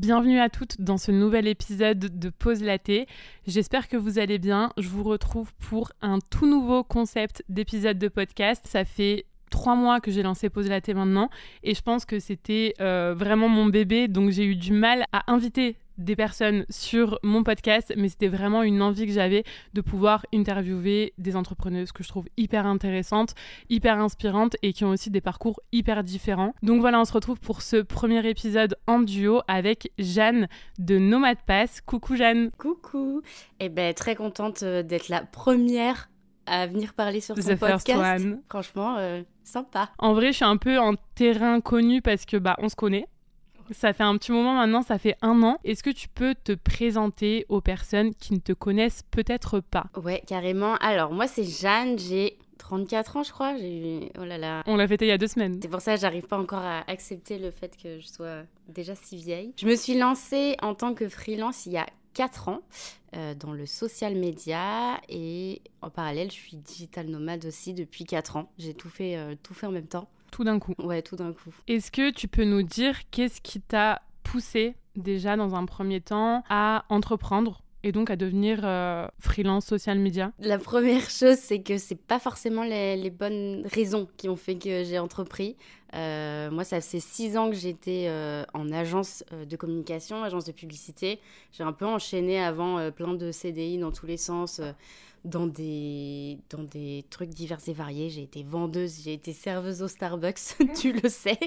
Bienvenue à toutes dans ce nouvel épisode de Pause Laté. J'espère que vous allez bien. Je vous retrouve pour un tout nouveau concept d'épisode de podcast. Ça fait trois mois que j'ai lancé Pause Laté maintenant et je pense que c'était euh, vraiment mon bébé donc j'ai eu du mal à inviter des personnes sur mon podcast, mais c'était vraiment une envie que j'avais de pouvoir interviewer des entrepreneuses que je trouve hyper intéressantes, hyper inspirantes et qui ont aussi des parcours hyper différents. Donc voilà, on se retrouve pour ce premier épisode en duo avec Jeanne de Nomad Pass. Coucou Jeanne. Coucou. Et eh ben très contente euh, d'être la première à venir parler sur ton podcast. Franchement, euh, sympa. En vrai, je suis un peu en terrain connu parce que bah on se connaît. Ça fait un petit moment maintenant, ça fait un an. Est-ce que tu peux te présenter aux personnes qui ne te connaissent peut-être pas? Ouais, carrément. Alors, moi, c'est Jeanne, j'ai 34 ans, je crois. J'ai oh là là. On l'a fêté il y a deux semaines. C'est pour ça que j'arrive pas encore à accepter le fait que je sois déjà si vieille. Je me suis lancée en tant que freelance il y a 4 ans euh, dans le social media et en parallèle, je suis digital nomade aussi depuis 4 ans. J'ai tout fait, euh, tout fait en même temps. Tout d'un coup. Ouais, tout d'un coup. Est-ce que tu peux nous dire qu'est-ce qui t'a poussé déjà dans un premier temps à entreprendre et donc à devenir euh, freelance social media? La première chose, c'est que c'est pas forcément les, bonnes raisons qui ont fait que j'ai entrepris. Euh, moi, ça fait six ans que j'étais euh, en agence de communication, agence de publicité. J'ai un peu enchaîné avant plein de CDI dans tous les sens dans des, dans des trucs divers et variés. J'ai été vendeuse, j'ai été serveuse au Starbucks, tu le sais.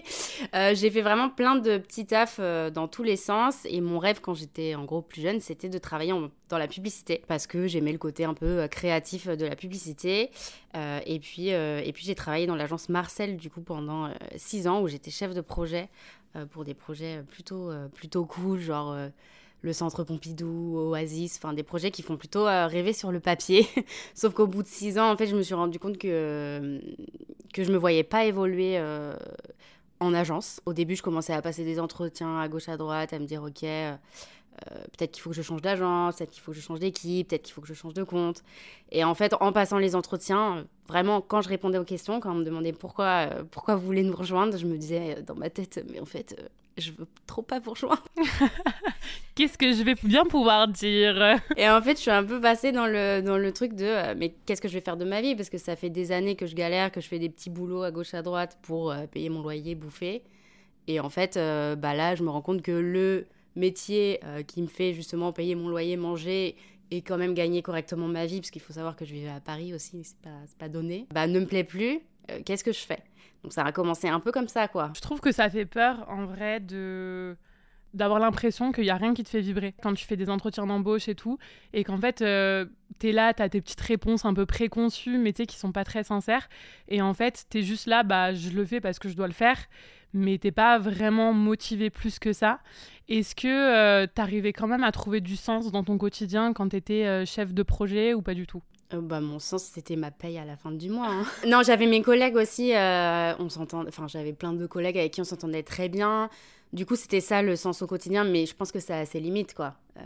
Euh, j'ai fait vraiment plein de petits tafs euh, dans tous les sens. Et mon rêve, quand j'étais en gros plus jeune, c'était de travailler dans la publicité. Parce que j'aimais le côté un peu euh, créatif de la publicité. et puis, puis j'ai travaillé dans l'agence Marcel, du coup, pendant six ans, où j'étais chef de projet pour des projets plutôt, plutôt cool, genre le Centre Pompidou, Oasis, enfin des projets qui font plutôt euh, rêver sur le papier. Sauf qu'au bout de six ans, en fait, je me suis rendu compte que, que je me voyais pas évoluer euh, en agence. Au début, je commençais à passer des entretiens à gauche, à droite, à me dire, ok, euh, peut-être qu'il faut que je change d'agence, peut-être qu'il faut que je change d'équipe, peut-être qu'il faut que je change de compte. Et en fait, en passant les entretiens, vraiment, quand je répondais aux questions, quand on me demandait pourquoi, pourquoi vous voulez nous rejoindre, je me disais dans ma tête, mais en fait, je veux trop pas vous rejoindre. Qu'est-ce que je vais bien pouvoir dire? Et en fait, je suis un peu passée dans le, dans le truc de euh, mais qu'est-ce que je vais faire de ma vie? Parce que ça fait des années que je galère, que je fais des petits boulots à gauche à droite pour euh, payer mon loyer, bouffer. Et en fait, euh, bah là, je me rends compte que le métier qui me fait justement payer mon loyer, manger et quand même gagner correctement ma vie, parce qu'il faut savoir que je vivais à Paris aussi, c'est pas, pas donné, bah ne me plaît plus. Qu'est-ce que je fais? Donc ça a commencé un peu comme ça, quoi. Je trouve que ça fait peur, en vrai, de d'avoir l'impression qu'il n'y a rien qui te fait vibrer quand tu fais des entretiens d'embauche et tout, et qu'en fait, euh, tu es là, tu as tes petites réponses un peu préconçues, mais tu sais, qui sont pas très sincères, et en fait, tu es juste là, bah, je le fais parce que je dois le faire, mais t'es pas vraiment motivé plus que ça. Est-ce que euh, tu arrivais quand même à trouver du sens dans ton quotidien quand tu étais euh, chef de projet ou pas du tout? Euh, bah, mon sens, c'était ma paye à la fin du mois. Hein. non, j'avais mes collègues aussi. euh, on s'entend, enfin, j'avais plein de collègues avec qui on s'entendait très bien. Du coup, c'était ça le sens au quotidien, mais je pense que ça a ses limites, quoi. Euh,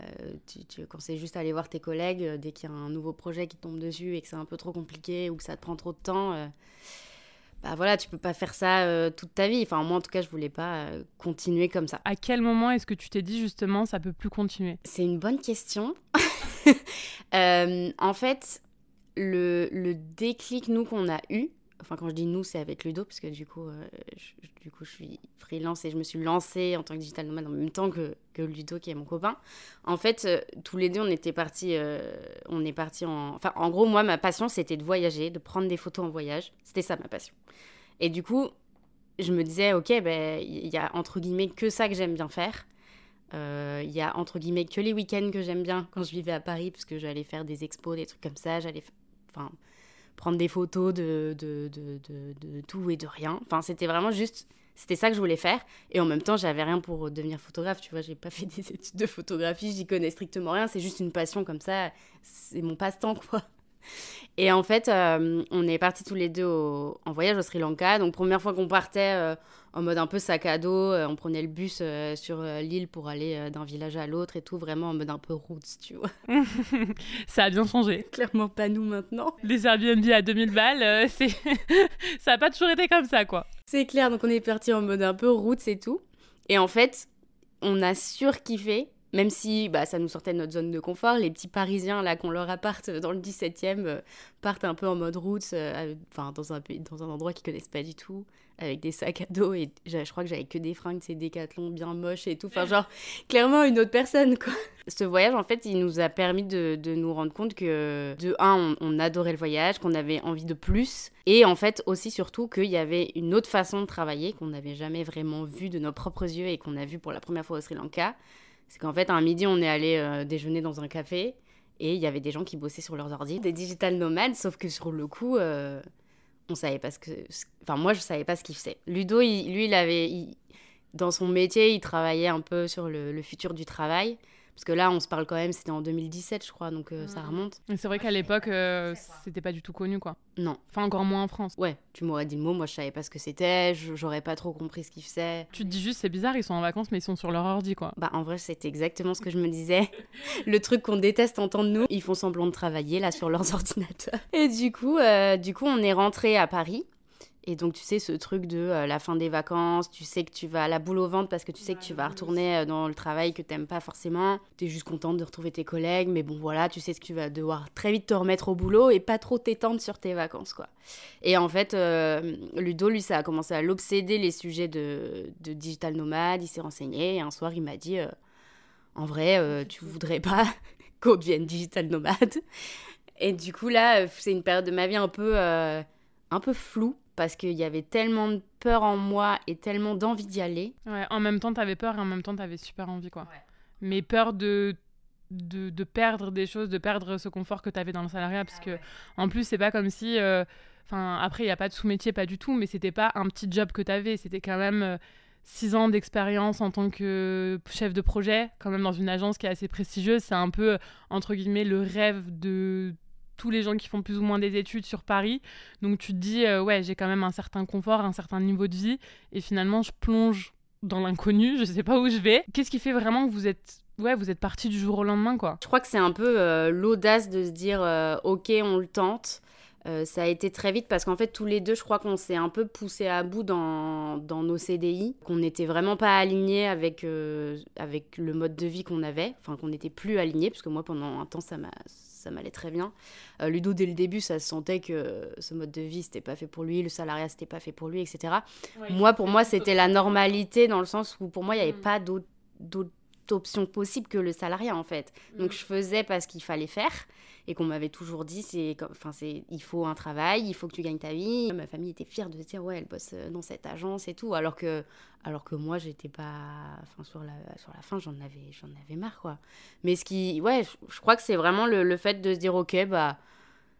tu, tu conseilles juste aller voir tes collègues euh, dès qu'il y a un nouveau projet qui tombe dessus et que c'est un peu trop compliqué ou que ça te prend trop de temps. bah voilà, tu peux pas faire ça toute ta vie. Enfin, moi, en tout cas, je voulais pas continuer comme ça. À quel moment est-ce que tu t'es dit justement ça peut plus continuer? C'est une bonne question. en fait, le, déclic, nous, qu'on a eu, enfin, quand je dis nous, c'est avec Ludo, parce que du coup, euh, je, du coup, je suis freelance et je me suis lancée en tant que digital nomade en même temps que, que Ludo, qui est mon copain. En fait, euh, tous les deux, on était partis, euh, on est partis en. Enfin, en gros, moi, ma passion, c'était de voyager, de prendre des photos en voyage. C'était ça, ma passion. Et du coup, je me disais, ok, ben, il y a entre guillemets que ça que j'aime bien faire. Il y a entre guillemets que les week-ends que j'aime bien quand je vivais à Paris, parce que j'allais faire des expos, des trucs comme ça. J'allais prendre des photos de, de, de, de, tout et de rien. Enfin, c'était vraiment juste, c'était ça que je voulais faire. Et en même temps, j'avais rien pour devenir photographe. Tu vois, j'ai pas fait des études de photographie, j'y connais strictement rien. C'est juste une passion comme ça. C'est mon passe-temps, quoi. Et en fait, euh, on est partis tous les deux en voyage au Sri Lanka. Donc, première fois qu'on partait euh, en mode un peu sac à dos, euh, on prenait le bus sur l'île pour aller d'un village à l'autre et tout, vraiment en mode un peu roots, tu vois. ça a bien changé. Clairement pas nous maintenant. Les Airbnb à 2000 balles, c'est ça a pas toujours été comme ça, quoi. C'est clair, donc on est parti en mode un peu roots et tout. Et en fait, on a surkiffé. Même si bah, ça nous sortait de notre zone de confort, les petits Parisiens là qu'on leur apparte dans le 17e euh, partent un peu en mode route, euh, enfin dans un dans un endroit qu'ils connaissent pas du tout, avec des sacs à dos et je crois que j'avais que des fringues, ces décathlons bien moches et tout, enfin genre clairement une autre personne quoi. Ce voyage en fait, il nous a permis de, de nous rendre compte que de un, on, on adorait le voyage, qu'on avait envie de plus et en fait aussi surtout qu'il y avait une autre façon de travailler qu'on n'avait jamais vraiment vu de nos propres yeux et qu'on a vu pour la première fois au Sri Lanka c'est qu'en fait, un midi, on est allé euh, déjeuner dans un café et il y avait des gens qui bossaient sur leurs ordi, des digital nomades, sauf que sur le coup, euh, on savait pas ce que. Enfin, moi, je savais pas ce qu'il faisait. Ludo, lui, il avait. Dans son métier, il travaillait un peu sur le, le futur du travail. Parce que là, on se parle quand même, c'était en 2017, je crois, donc euh, ça remonte. C'est vrai qu'à l'époque, euh, c'était pas du tout connu, quoi. Non. Enfin, encore moins en France. Ouais, tu m'aurais dit le mot, moi je savais pas ce que c'était, j'aurais pas trop compris ce qu'ils faisaient. Tu te dis juste, c'est bizarre, ils sont en vacances, mais ils sont sur leur ordi, quoi. Bah, en vrai, c'était exactement ce que je me disais. le truc qu'on déteste entendre nous, ils font semblant de travailler là sur leurs ordinateurs. Et du coup, euh, du coup, on est rentré à Paris. Et donc, tu sais, ce truc de euh, la fin des vacances, tu sais que tu vas à la boule au ventre parce que tu sais que tu vas retourner euh, dans le travail que t'aimes pas forcément. Tu es juste contente de retrouver tes collègues, mais bon, voilà, tu sais que tu vas devoir très vite te remettre au boulot et pas trop t'étendre sur tes vacances, quoi. Et en fait, euh, Ludo, lui, ça a commencé à l'obséder les sujets de, de digital nomade. Il s'est renseigné et un soir, il m'a dit En vrai, tu voudrais pas qu'on devienne digital nomade? Et du coup, là, c'est une période de ma vie un peu, un peu floue parce qu'il y avait tellement de peur en moi et tellement d'envie d'y aller. Ouais, en même temps, t'avais peur et en même temps, t'avais super envie, quoi. Mais peur de, de, de, perdre des choses, de perdre ce confort que t'avais dans le salariat, parce ah que, en plus, c'est pas comme si. Euh, enfin, après, il n'y a pas de sous-métier, pas du tout, mais c'était pas un petit job que t'avais, c'était quand même. Euh, six ans d'expérience en tant que chef de projet, quand même dans une agence qui est assez prestigieuse, c'est un peu, entre guillemets, le rêve de tous les gens qui font plus ou moins des études sur Paris. Donc tu te dis, euh, ouais, j'ai quand même un certain confort, un certain niveau de vie. Et finalement, je plonge dans l'inconnu, je sais pas où je vais. Qu'est-ce qui fait vraiment que vous êtes ouais, vous êtes parti du jour au lendemain, quoi? Je crois que c'est un peu euh, l'audace de se dire, euh, ok, on le tente. ça a été très vite parce qu'en fait, tous les deux, je crois qu'on s'est un peu poussé à bout dans, dans nos CDI, qu'on n'était vraiment pas alignés avec, avec le mode de vie qu'on avait, enfin qu'on n'était plus alignés, parce que moi, pendant un temps, ça m'a ça m'allait très bien. Euh, Ludo, dès le début, ça se sentait que ce mode de vie, c'était pas fait pour lui, le salariat, c'était pas fait pour lui, etc. moi, pour moi, c'était la normalité dans le sens où pour moi, il n'y avait mm. pas d'autre option possible que le salariat, en fait. Donc, mm. je faisais parce qu'il fallait faire et qu'on m'avait toujours dit c'est enfin c'est il faut un travail il faut que tu gagnes ta vie. Ma famille était fière de se dire ouais elle bosse euh, dans cette agence et tout alors que alors que moi j'étais pas enfin sur la sur la fin j'en avais j'en avais marre quoi. Mais ce qui ouais je, crois que c'est vraiment le, le, fait de se dire ok bah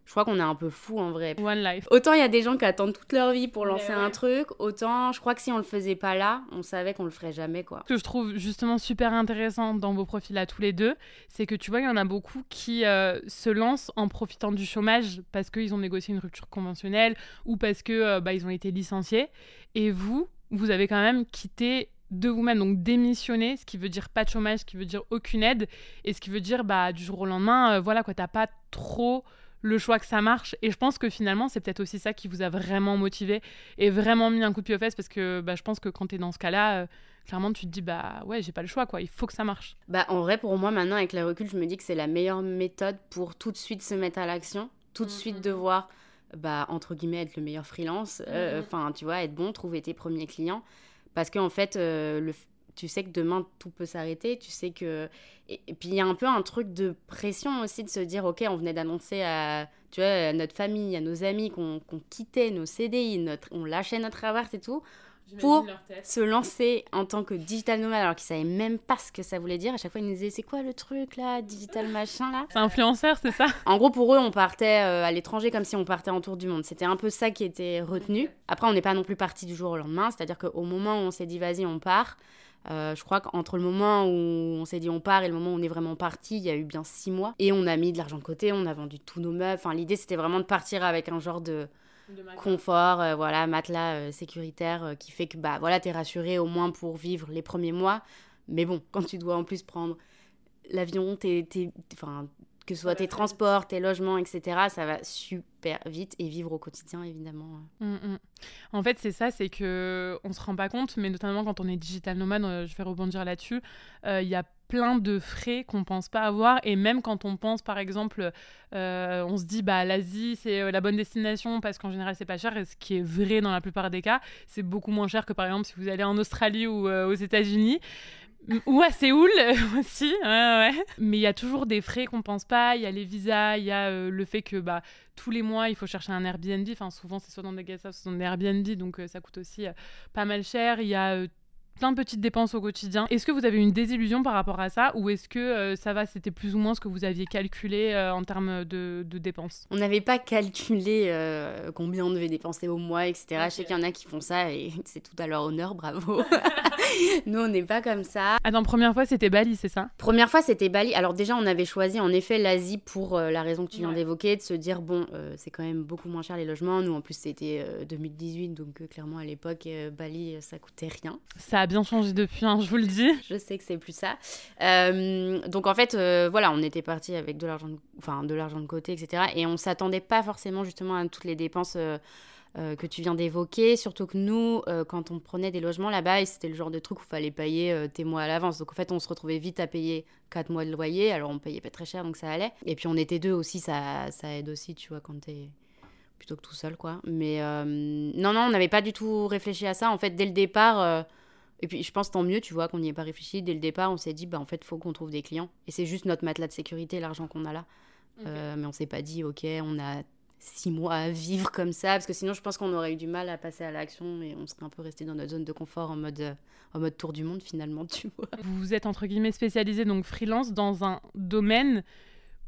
je crois qu'on est un peu fou en vrai. One life. Autant il y a des gens qui attendent toute leur vie pour lancer un truc, autant je crois que si on le faisait pas là, on savait qu'on le ferait jamais quoi. Ce que je trouve justement super intéressant dans vos profils à tous les deux, c'est que tu vois, il y en a beaucoup qui euh, se lancent en profitant du chômage parce qu'ils ont négocié une rupture conventionnelle ou parce que euh, bah, ils ont été licenciés. Et vous, vous avez quand même quitté de vous-même, donc démissionner, ce qui veut dire pas de chômage, ce qui veut dire aucune aide, et ce qui veut dire bah du jour au lendemain, euh, voilà quoi, t'as pas trop le choix que ça marche. Et je pense que finalement, c'est peut-être aussi ça qui vous a vraiment motivé et vraiment mis un coup de pied aux fesses parce que bah, je pense que quand tu es dans ce cas-là, euh, clairement, tu te dis, bah ouais, j'ai pas le choix, quoi, il faut que ça marche. Bah en vrai, pour moi, maintenant, avec le recul, je me dis que c'est la meilleure méthode pour tout de suite se mettre à l'action, tout de suite mm-hmm. devoir, bah, entre guillemets, être le meilleur freelance, euh, mm-hmm. enfin, tu vois, être bon, trouver tes premiers clients. Parce qu'en fait, euh, le, tu sais que demain tout peut s'arrêter, tu sais que et, puis il y a un peu un truc de pression aussi de se dire ok on venait d'annoncer à tu vois à notre famille, à nos amis qu'on quittait nos CDI, notre, on lâchait notre appart et tout pour se lancer en tant que digital nomade alors qu'ils savaient même pas ce que ça voulait dire. À chaque fois, ils nous disaient c'est quoi le truc là, digital machin là? C'est influenceur, c'est ça? En gros, pour eux, on partait euh, à l'étranger comme si on partait en tour du monde. C'était un peu ça qui était retenu. Après, on n'est pas non plus parti du jour au lendemain, c'est-à-dire qu'au moment où on s'est dit vas-y, on part, euh, je crois qu'entre le moment où on s'est dit on part et le moment où on est vraiment parti, il y a eu bien six mois. Et on a mis de l'argent de côté, on a vendu tous nos meubles. Enfin, l'idée, c'était vraiment de partir avec un genre de, confort, euh, voilà, matelas euh, sécuritaire qui fait que bah voilà, t'es rassuré au moins pour vivre les premiers mois. Mais bon, quand tu dois en plus prendre l'avion, t'es, enfin, que ce soit tes transports, tes logements, etc. Ça va super vite et vivre au quotidien, évidemment. Mmh, mmh. En fait, c'est ça, c'est que on se rend pas compte, mais notamment quand on est digital nomade, euh, je vais rebondir là-dessus, euh, il y a plein de frais qu'on pense pas avoir et même quand on pense par exemple euh, on se dit bah l'Asie c'est la bonne destination parce qu'en général c'est pas cher et ce qui est vrai dans la plupart des cas c'est beaucoup moins cher que par exemple si vous allez en Australie ou aux États-Unis ou à Séoul aussi, ouais, ouais. Mais il y a toujours des frais qu'on pense pas. Il y a les visas, il y a euh, le fait que bah, tous les mois, il faut chercher un Airbnb. Enfin, souvent, c'est soit dans des guest soit dans des Airbnb, donc euh, ça coûte aussi euh, pas mal cher. Il y a plein de petites dépenses au quotidien. Est-ce que vous avez une désillusion par rapport à ça ou est-ce que euh, ça va, c'était plus ou moins ce que vous aviez calculé euh, en termes de, dépenses? On n'avait pas calculé euh, combien on devait dépenser au mois, etc. Je sais qu'il y en a qui font ça et c'est tout à leur honneur, bravo. Nous, on n'est pas comme ça. Attends, première fois, c'était Bali, c'est ça? Première fois, c'était Bali. Alors déjà, on avait choisi en effet l'Asie pour la raison que tu viens d'évoquer, de se dire, bon, c'est quand même beaucoup moins cher les logements. Nous, en plus, c'était 2018, donc clairement, à l'époque, Bali, ça coûtait rien. Ça bien changé depuis, hein, je vous le dis. Je sais que c'est plus ça. Euh, donc en fait, euh, voilà, on était parti avec de l'argent, enfin de l'argent de côté, etc. Et on s'attendait pas forcément justement à toutes les dépenses. Euh, que tu viens d'évoquer, surtout que nous, quand on prenait des logements là-bas, c'était le genre de truc où il fallait payer tes mois à l'avance. Donc en fait, on se retrouvait vite à payer 4 mois de loyer, alors on payait pas très cher, donc ça allait. Et puis on était deux aussi, ça, ça aide aussi, tu vois, quand t'es plutôt que tout seul, quoi. Mais non, non, on n'avait pas du tout réfléchi à ça. En fait, dès le départ, et puis je pense tant mieux, tu vois, qu'on n'y ait pas réfléchi. Dès le départ, on s'est dit, bah en fait, faut qu'on trouve des clients. Et c'est juste notre matelas de sécurité, l'argent qu'on a là. Euh, mais on s'est pas dit, ok, on a six mois à vivre comme ça, parce que sinon je pense qu'on aurait eu du mal à passer à l'action et on serait un peu resté dans notre zone de confort en mode, euh, en mode tour du monde finalement, tu vois. Vous êtes entre guillemets spécialisé, donc freelance, dans un domaine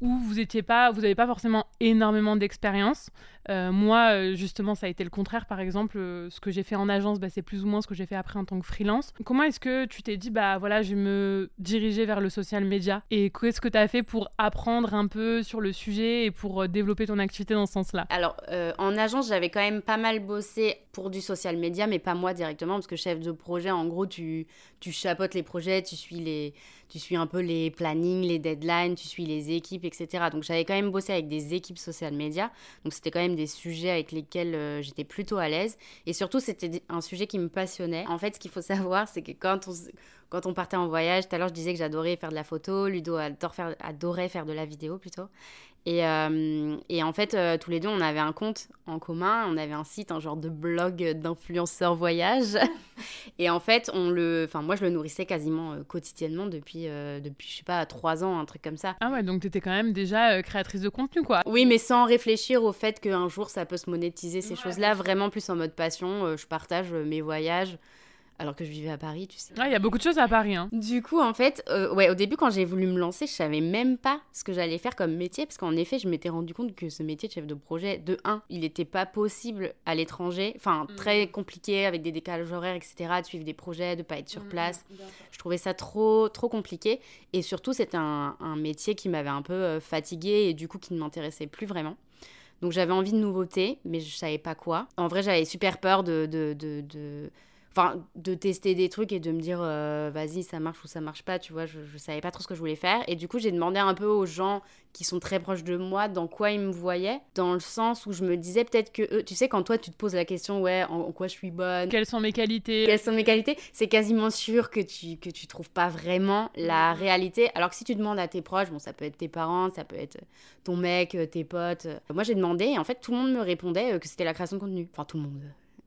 où vous étiez pas, vous n'avez pas forcément énormément d'expérience. Euh, moi, euh, justement, ça a été le contraire. Par exemple, euh, ce que j'ai fait en agence, bah, c'est plus ou moins ce que j'ai fait après en tant que freelance. Comment est-ce que tu t'es dit, bah voilà, je vais me diriger vers le social media Et qu'est-ce que tu as fait pour apprendre un peu sur le sujet et pour développer ton activité dans ce sens-là? Alors, en agence, j'avais quand même pas mal bossé pour du social media, mais pas moi directement, parce que chef de projet, en gros, tu, tu chapotes les projets, tu suis les tu suis un peu les plannings, les deadlines, tu suis les équipes, etc. Donc j'avais quand même bossé avec des équipes social media. Donc c'était quand même des sujets avec lesquels euh, j'étais plutôt à l'aise. Et surtout, c'était un sujet qui me passionnait. En fait, ce qu'il faut savoir, c'est que quand on, quand on partait en voyage, tout à l'heure je disais que j'adorais faire de la photo, Ludo adore faire, adorait faire de la vidéo plutôt. Et, euh, et, en fait, euh, tous les deux, on avait un compte en commun, on avait un site, un genre de blog d'influenceurs voyage. et en fait, on le, enfin moi, je le nourrissais quasiment euh, quotidiennement depuis, depuis, je sais pas, trois ans, un truc comme ça. Ah ouais, donc tu étais quand même déjà créatrice de contenu, quoi. Oui, mais sans réfléchir au fait qu'un jour, ça peut se monétiser, ces choses-là, vraiment plus en mode passion. je partage mes voyages alors que je vivais à Paris, tu sais. Il y a beaucoup de choses à Paris. Hein. Du coup, en fait, euh, ouais, au début, quand j'ai voulu me lancer, je savais même pas ce que j'allais faire comme métier, parce qu'en effet, je m'étais rendu compte que ce métier de chef de projet, de 1, il n'était pas possible à l'étranger, enfin, mm. très compliqué avec des décalages horaires, etc., de suivre des projets, de pas être sur mm, place. je trouvais ça trop, trop compliqué, et surtout, c'était un, métier qui m'avait un peu euh, fatiguée et du coup, qui ne m'intéressait plus vraiment. Donc j'avais envie de nouveautés, mais je savais pas quoi. En vrai, j'avais super peur de, de, de enfin de tester des trucs et de me dire euh, vas-y ça marche ou ça marche pas tu vois je, je savais pas trop ce que je voulais faire. Et du coup j'ai demandé un peu aux gens qui sont très proches de moi dans quoi ils me voyaient dans le sens où je me disais peut-être que eux tu sais quand toi tu te poses la question ouais en, quoi je suis bonne quelles sont mes qualités? quelles sont mes qualités c'est quasiment sûr que tu que tu trouves pas vraiment la réalité. Alors que si tu demandes à tes proches bon ça peut être tes parents ça peut être ton mec tes potes. Moi j'ai demandé et en fait tout le monde me répondait que c'était la création de contenu. Enfin tout le monde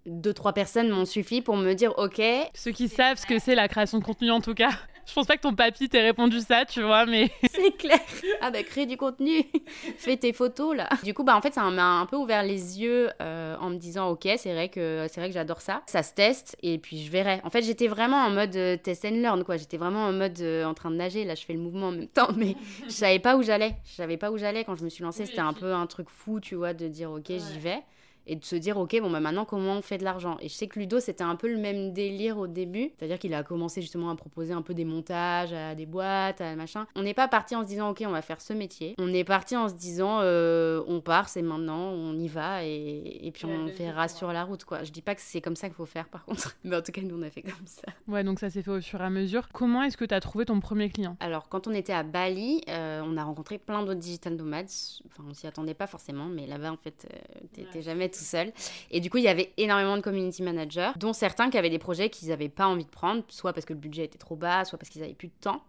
deux, trois personnes m'ont suffi pour me dire OK. Ceux qui savent ce que c'est la création de contenu, en tout cas. Je pense pas que ton papy t'ait répondu ça, tu vois, mais. c'est clair. Ah bah, crée du contenu. Fais tes photos, là. Du coup, bah, en fait, ça m'a un peu ouvert les yeux euh, en me disant OK, c'est vrai que, c'est vrai que j'adore ça. Ça se teste et puis je verrai. En fait, j'étais vraiment en mode euh, test and learn, quoi. J'étais vraiment en mode euh, en train de nager. Là, je fais le mouvement en même temps, mais je savais pas où j'allais. Je savais pas où j'allais quand je me suis lancée. C'était un peu un truc fou, tu vois, de dire OK, j'y vais. Et de se dire ok bon bah maintenant comment on fait de l'argent? Et je sais que Ludo c'était un peu le même délire au début. C'est à dire qu'il a commencé justement à proposer un peu des montages à des boîtes à machin. On n'est pas parti en se disant ok on va faire ce métier. On est parti en se disant euh, on part c'est maintenant on y va et, et puis on verra sur la route quoi. Je dis pas que c'est comme ça qu'il faut faire par contre. Mais en tout cas nous on a fait comme ça. Ouais donc ça s'est fait au fur et à mesure. Comment est-ce que tu as trouvé ton premier client? Alors quand on était à Bali euh, on a rencontré plein d'autres digital nomades. Enfin on s'y attendait pas forcément mais là-bas en fait euh, t'étais jamais tout seul. Et du coup, il y avait énormément de community managers, dont certains qui avaient des projets qu'ils n'avaient pas envie de prendre, soit parce que le budget était trop bas, soit parce qu'ils n'avaient plus de temps.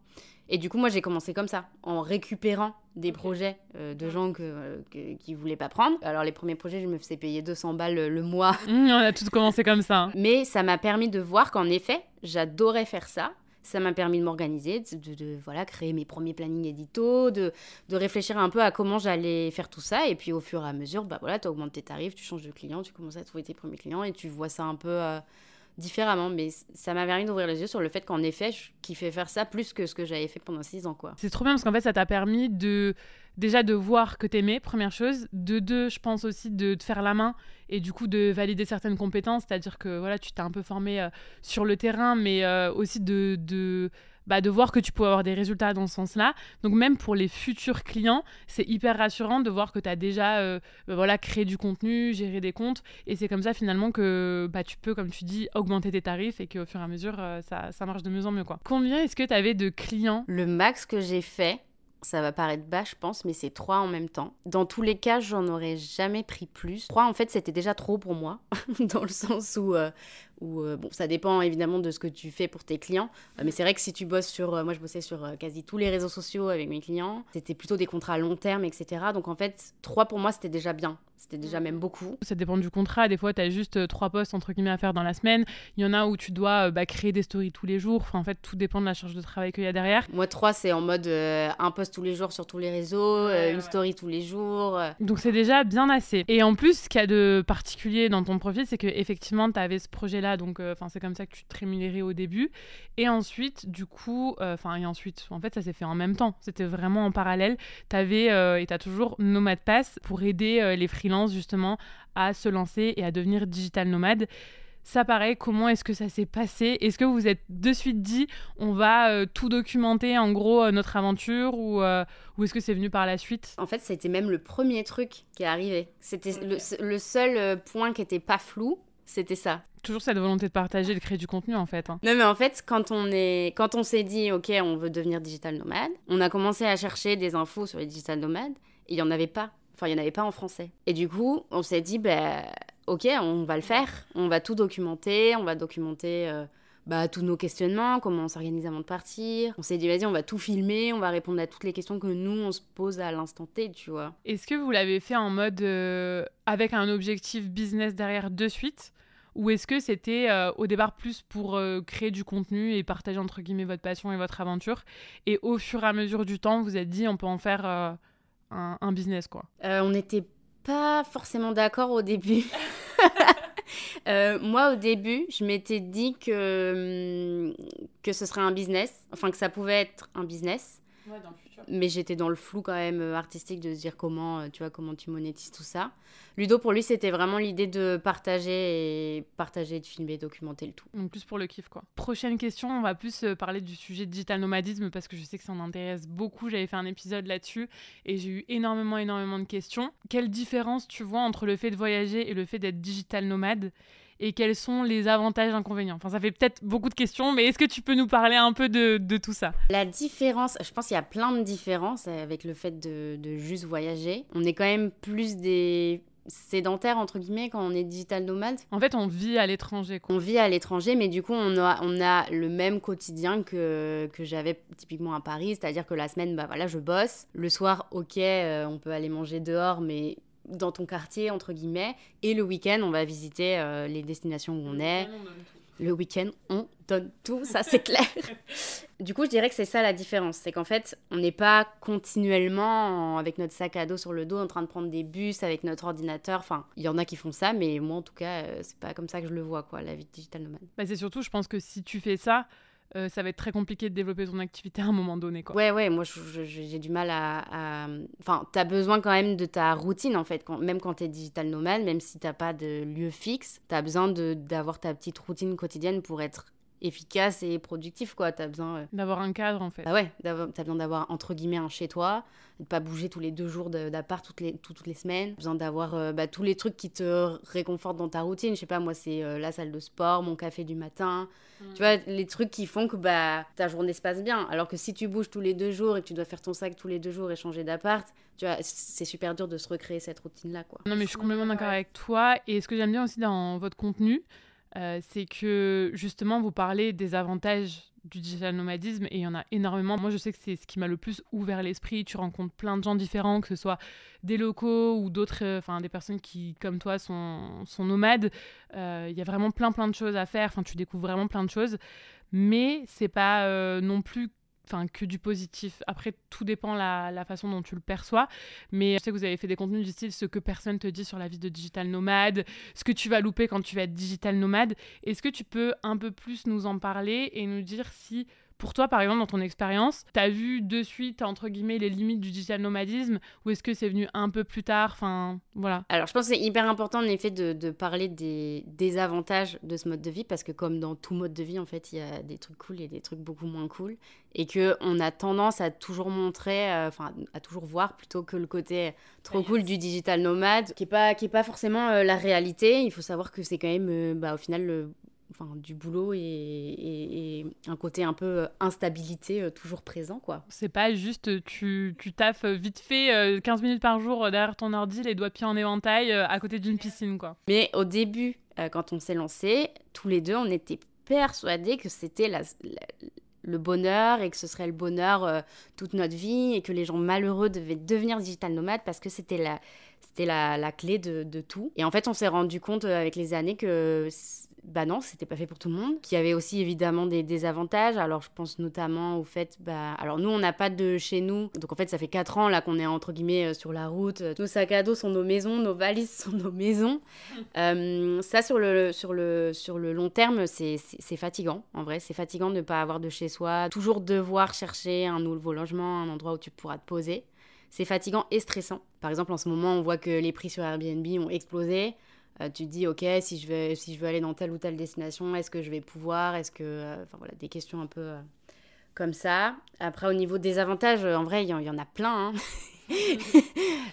Et du coup, moi, j'ai commencé comme ça, en récupérant des projets euh, de gens que, ne qui voulaient pas prendre. Alors, les premiers projets, je me faisais payer 200 balles le, mois. Mmh, on a tous commencé comme ça. Hein. Mais ça m'a permis de voir qu'en effet, j'adorais faire ça ça m'a permis de m'organiser, de, voilà, créer mes premiers plannings édito, de, de réfléchir un peu à comment j'allais faire tout ça. Et puis au fur et à mesure, bah voilà, tu augmentes tes tarifs, tu changes de client, tu commences à trouver tes premiers clients et tu vois ça un peu euh, différemment. Mais ça m'a permis d'ouvrir les yeux sur le fait qu'en effet, je kiffais faire ça plus que ce que j'avais fait pendant six ans. quoi. C'est trop bien parce qu'en fait, ça t'a permis de déjà de voir que t'aimais, première chose. De deux, je pense aussi de te faire la main et du coup de valider certaines compétences, c'est-à-dire que voilà, tu t'es un peu formé euh, sur le terrain, mais euh, aussi de, de bah, de voir que tu peux avoir des résultats dans ce sens-là. Donc même pour les futurs clients, c'est hyper rassurant de voir que tu as déjà euh, bah, voilà, créé du contenu, géré des comptes. Et c'est comme ça finalement que bah, tu peux, comme tu dis, augmenter tes tarifs et qu'au fur et à mesure, ça, ça marche de mieux en mieux. Quoi. Combien est-ce que tu avais de clients? Le max que j'ai fait, ça va paraître bas, je pense, mais c'est trois en même temps. Dans tous les cas, j'en aurais jamais pris plus. Trois, en fait, c'était déjà trop pour moi, dans le sens où, euh, où euh, bon, ça dépend évidemment de ce que tu fais pour tes clients. Euh, mais c'est vrai que si tu bosses sur, moi, je bossais sur quasi tous les réseaux sociaux avec mes clients. C'était plutôt des contrats à long terme, etc. Donc en fait, trois pour moi, c'était déjà bien. C'était déjà même beaucoup. Ça dépend du contrat. Des fois, tu as juste euh, trois postes entre guillemets à faire dans la semaine. Il y en a où tu dois euh, bah, créer des stories tous les jours. Enfin, en fait, tout dépend de la charge de travail qu'il y a derrière. Moi, trois, c'est en mode euh, un post tous les jours sur tous les réseaux, une story tous les jours. Donc, c'est déjà bien assez. Et en plus, ce qu'il y a de particulier dans ton profil, c'est que effectivement, tu avais ce projet-là. Donc, enfin, c'est comme ça que tu te rémunérais au début. Et ensuite, du coup, enfin, et ensuite, en fait, ça s'est fait en même temps. C'était vraiment en parallèle. Tu avais et tu as toujours Nomad Pass pour aider les freelances justement à se lancer et à devenir digital nomade. Ça paraît, comment est-ce que ça s'est passé? Est-ce que vous vous êtes de suite dit, on va euh, tout documenter, en gros, euh, notre aventure, ou, euh, ou est-ce que c'est venu par la suite? En fait, c'était même le premier truc qui est arrivé. C'était le, seul point qui était pas flou, c'était ça. Toujours cette volonté de partager, de créer du contenu, en fait. Hein. Non, mais en fait, quand on est, quand on s'est dit, ok, on veut devenir digital nomade, on a commencé à chercher des infos sur les digital nomades, et il y en avait pas. Enfin, il n'y en avait pas en français. Et du coup, on s'est dit, ben, ok, on va le faire. On va tout documenter. On va documenter euh, bah, tous nos questionnements, comment on s'organise avant de partir. On s'est dit, vas-y, on va tout filmer. On va répondre à toutes les questions que nous, on se pose à l'instant T, tu vois. Est-ce que vous l'avez fait en mode euh, avec un objectif business derrière de suite? Ou est-ce que c'était euh, au départ plus pour créer du contenu et partager entre guillemets votre passion et votre aventure Et au fur et à mesure du temps, vous êtes dit on peut en faire un, business, quoi. Euh, on n'était pas forcément d'accord au début. Euh, moi, au début, je m'étais dit que, hum, que ce serait un business, enfin que ça pouvait être un business. Ouais, dans le mais j'étais dans le flou quand même euh, artistique de se dire comment, euh, tu vois, comment tu monétises tout ça. Ludo, pour lui, c'était vraiment l'idée de partager et partager, de filmer, documenter le tout. Donc plus pour le kiff, quoi. Prochaine question, on va plus euh, parler du sujet digital nomadisme parce que je sais que ça en intéresse beaucoup. J'avais fait un épisode là-dessus et j'ai eu énormément, énormément de questions. Quelle différence tu vois entre le fait de voyager et le fait d'être digital nomade? Et quels sont les avantages et inconvénients Enfin, ça fait peut-être beaucoup de questions, mais est-ce que tu peux nous parler un peu de, de tout ça? La différence, je pense qu'il y a plein de différences avec le fait de, de, juste voyager. On est quand même plus des sédentaires entre guillemets quand on est digital nomade. En fait, on vit à l'étranger. On vit à l'étranger, mais du coup, on a, on a le même quotidien que, que j'avais typiquement à Paris, c'est-à-dire que la semaine, bah voilà, je bosse. Le soir, ok, euh, on peut aller manger dehors, mais dans ton quartier, entre guillemets. Et le week-end, on va visiter euh, les destinations où on est. Le week-end, on donne tout, ça c'est clair. du coup, je dirais que c'est ça la différence. C'est qu'en fait, on n'est pas continuellement avec notre sac à dos sur le dos en train de prendre des bus avec notre ordinateur. Enfin, il y en a qui font ça, mais moi en tout cas, euh, c'est pas comme ça que je le vois, quoi, la vie de digital nomade. Bah, c'est surtout, je pense que si tu fais ça, euh, ça va être très compliqué de développer ton activité à un moment donné. Quoi. Ouais, ouais, moi j'ai du mal à. Enfin, tu as besoin quand même de ta routine en fait, même quand tu es digital nomade, même si tu pas de lieu fixe, tu as besoin d'avoir ta petite routine quotidienne pour être efficace et productif quoi. As besoin euh, d'avoir un cadre en fait. Bah ouais t'as besoin d'avoir entre guillemets un chez toi de pas bouger tous les deux jours d'appart toutes les toutes les semaines. Besoin d'avoir euh, bah, tous les trucs qui te réconfortent dans ta routine. Je sais pas moi c'est euh, la salle de sport mon café du matin. Mmh. tu vois les trucs qui font que bah ta journée se passe bien. Alors que si tu bouges tous les deux jours et que tu dois faire ton sac tous les deux jours et changer d'appart tu vois c'est super dur de se recréer cette routine là quoi. Non mais je suis complètement d'accord avec toi. Et ce que j'aime bien aussi dans votre contenu euh, c'est que justement, vous parlez des avantages du digital nomadisme et il y en a énormément. Moi, je sais que c'est ce qui m'a le plus ouvert l'esprit. Tu rencontres plein de gens différents, que ce soit des locaux ou d'autres, euh, enfin des personnes qui, comme toi, sont, sont nomades. Euh, il y a vraiment plein, plein de choses à faire. Enfin, tu découvres vraiment plein de choses. Mais c'est pas non plus enfin que du positif. Après, tout dépend la, façon dont tu le perçois. Mais je sais que vous avez fait des contenus du style ce que personne te dit sur la vie de digital nomade, ce que tu vas louper quand tu vas être digital nomade. Est-ce que tu peux un peu plus nous en parler et nous dire si pour toi, par exemple, dans ton expérience, tu as vu de suite, entre guillemets, les limites du digital nomadisme ou est-ce que c'est venu un peu plus tard Enfin, voilà. Alors, je pense que c'est hyper important, en effet, de, de parler des désavantages de ce mode de vie parce que, comme dans tout mode de vie, en fait, il y a des trucs cool et des trucs beaucoup moins cool. Et qu'on a tendance à toujours montrer, euh, enfin, à toujours voir plutôt que le côté trop cool du digital nomade, qui n'est pas, qui est pas forcément euh, la réalité. Il faut savoir que c'est quand même, euh, bah, au final, le enfin, du boulot et, un côté un peu euh, instabilité euh, toujours présent. quoi. C'est pas juste tu, tu taffes vite fait 15 euh, minutes par jour derrière ton ordi, les doigts pieds en éventail à côté d'une piscine. quoi. Mais au début, quand on s'est lancé, tous les deux, on était persuadés que c'était la, le bonheur et que ce serait le bonheur toute notre vie et que les gens malheureux devaient devenir digital nomades parce que c'était la, c'était la, la, clé de, de, tout. Et en fait, on s'est rendu compte avec les années que bah non, c'était pas fait pour tout le monde. Qui avait aussi évidemment des désavantages. Alors je pense notamment au fait, bah, alors nous on n'a pas de chez nous, donc en fait ça fait 4 ans là qu'on est entre guillemets euh, sur la route. Nos sacs à dos sont nos maisons, nos valises sont nos maisons. Euh, ça sur le sur le sur le long terme, c'est fatigant. En vrai, c'est fatigant de ne pas avoir de chez soi, toujours devoir chercher un nouveau logement, un endroit où tu pourras te poser. C'est fatigant et stressant. Par exemple, en ce moment, on voit que les prix sur Airbnb ont explosé. Euh, tu te dis, ok, si je, si je veux aller dans telle ou telle destination, est-ce que je vais pouvoir? Est-ce que. Euh, enfin voilà, des questions un peu euh, comme ça. Après, au niveau des avantages, en vrai, il y, y, en a plein. Hein.